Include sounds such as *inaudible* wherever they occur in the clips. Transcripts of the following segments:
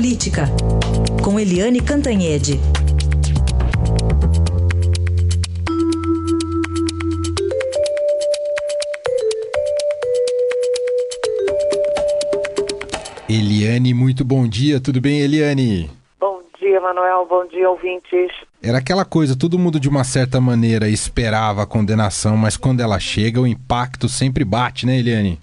Política, com Eliane Cantanhede. Eliane, muito bom dia, tudo bem, Eliane? Bom dia, Manuel, bom dia, ouvintes. Era aquela coisa, todo mundo de uma certa maneira esperava a condenação, mas quando ela chega, o impacto sempre bate, né, Eliane?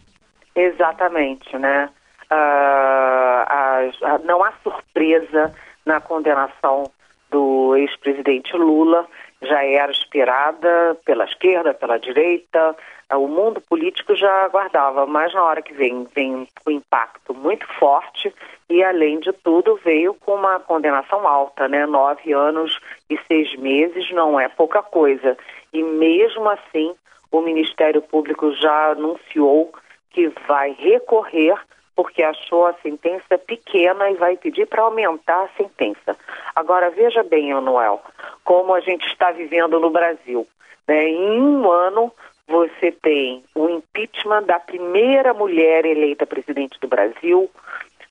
Exatamente, né? A, a, não há surpresa na condenação do ex-presidente Lula, já era esperada pela esquerda, pela direita, o mundo político já aguardava, mas na hora que vem, vem o impacto muito forte e, além de tudo, veio com uma condenação alta, né? Nove anos e seis meses não é pouca coisa. E mesmo assim, o Ministério Público já anunciou que vai recorrer porque achou a sentença pequena e vai pedir para aumentar a sentença. Agora, veja bem, Emanuel, como a gente está vivendo no Brasil. Né? Em um ano, você tem o impeachment da primeira mulher eleita presidente do Brasil,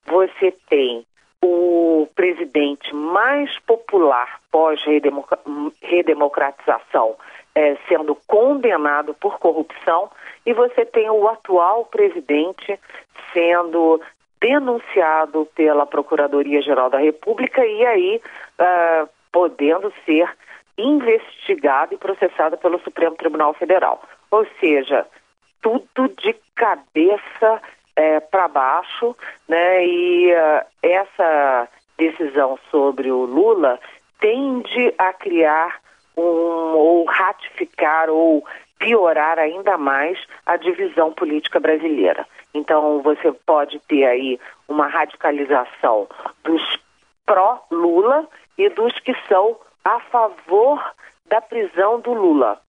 você tem o presidente mais popular pós-redemocratização é, sendo condenado por corrupção e você tem o atual presidente sendo denunciado pela Procuradoria-Geral da República e aí uh, podendo ser investigado e processado pelo Supremo Tribunal Federal. Ou seja, tudo de cabeça é, para baixo, né? E uh, essa decisão sobre o Lula tende a criar um ou ratificar ou piorar ainda mais a divisão política brasileira. Então você pode ter aí uma radicalização dos pró-Lula e dos que são a favor da prisão do Lula.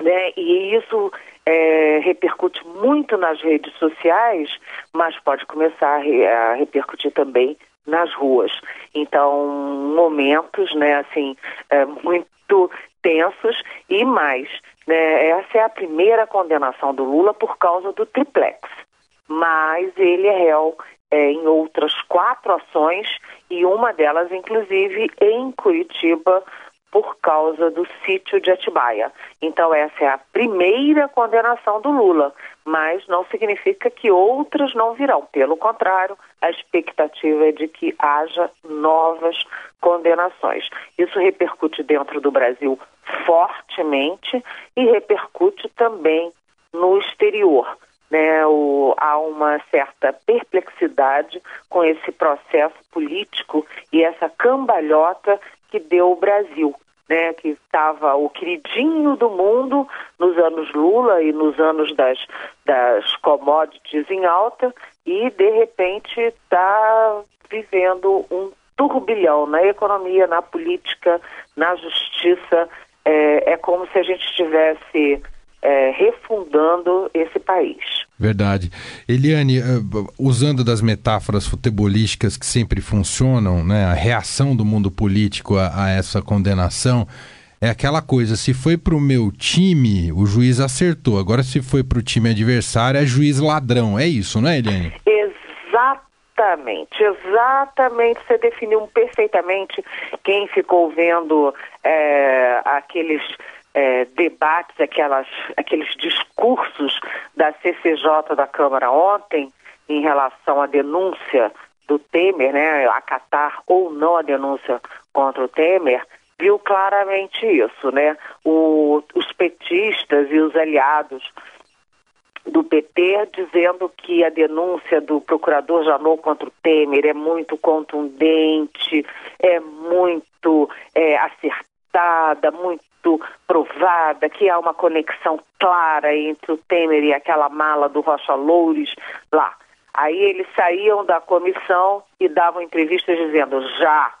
Né? E isso é, repercute muito nas redes sociais, mas pode começar a, re, a, repercutir também nas ruas. Então, momentos, né, assim, é, muito tensos e mais. Né, essa é a primeira condenação do Lula por causa do triplex. Mas ele é réu é, em outras quatro ações e uma delas, inclusive, em Curitiba, por causa do sítio de Atibaia. Então, essa é a primeira condenação do Lula, mas não significa que outras não virão. Pelo contrário, a expectativa é de que haja novas condenações. Isso repercute dentro do Brasil fortemente e repercute também no exterior. Né, o, há uma certa perplexidade com esse processo político e essa cambalhota que deu o Brasil, né, que estava o queridinho do mundo nos anos Lula e nos anos das, das commodities em alta e de repente está vivendo um turbilhão na economia, na política, na justiça. É, é como se a gente estivesse é, refundando esse país. Verdade. Eliane, eh, usando das metáforas futebolísticas que sempre funcionam, né, a reação do mundo político a, a essa condenação é aquela coisa: se foi para o meu time, o juiz acertou. Agora, se foi para o time adversário, é juiz ladrão. É isso, não é, Eliane? Exatamente, exatamente. Você definiu perfeitamente quem ficou vendo é, aqueles é, debates, aquelas, aqueles discursos da CCJ da Câmara ontem em relação à denúncia do Temer, né, acatar ou não a denúncia contra o Temer, viu claramente isso, né? O, os petistas e os aliados do PT dizendo que a denúncia do procurador Janot contra o Temer é muito contundente, é muito é, acertada, muito provada, que há uma conexão clara entre o Temer e aquela mala do Rocha Loures lá. Aí eles saíam da comissão e davam entrevistas dizendo já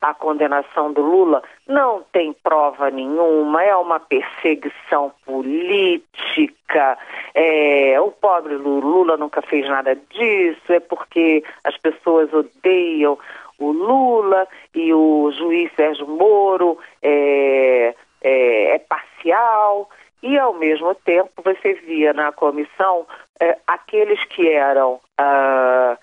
a condenação do Lula não tem prova nenhuma, é uma perseguição política, é, o pobre Lula nunca fez nada disso, é porque as pessoas odeiam o Lula e o juiz Sérgio Moro é, é, é parcial e, ao mesmo tempo, você via na comissão é, aqueles que eram ah,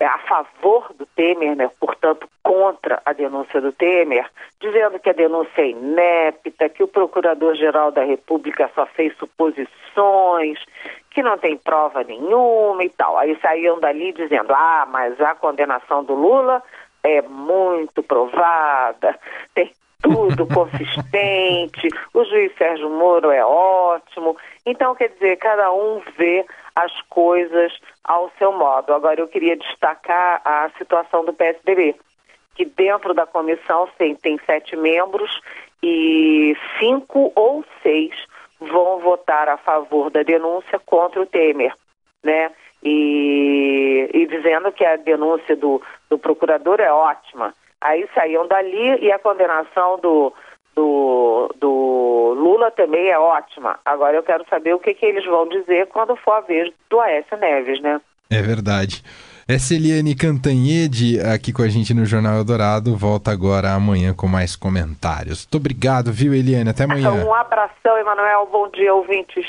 a favor do Temer, né, portanto, contra a denúncia do Temer, dizendo que a denúncia é inépita, que o Procurador-Geral da República só fez suposições, que não tem prova nenhuma e tal. Aí saíam dali dizendo: ah, mas a condenação do Lula é muito provada, tem tudo *laughs* consistente, o juiz Sérgio Moro é ótimo. Então, quer dizer, cada um vê as coisas ao seu modo. Agora, eu queria destacar a situação do PSDB, que dentro da comissão tem, tem sete membros e cinco ou seis vão votar a favor da denúncia contra o Temer, né? E, e dizendo que a denúncia do, do procurador é ótima. Aí saíam dali e a condenação do, do, do Lula também é ótima. Agora eu quero saber o que, que eles vão dizer quando for a vez do Aécio Neves, né? É verdade. Essa Eliane Cantanhede aqui com a gente no Jornal Eldorado volta agora amanhã com mais comentários. Muito obrigado, viu, Eliane? Até amanhã. Um abração, Emanuel. Bom dia, ouvintes.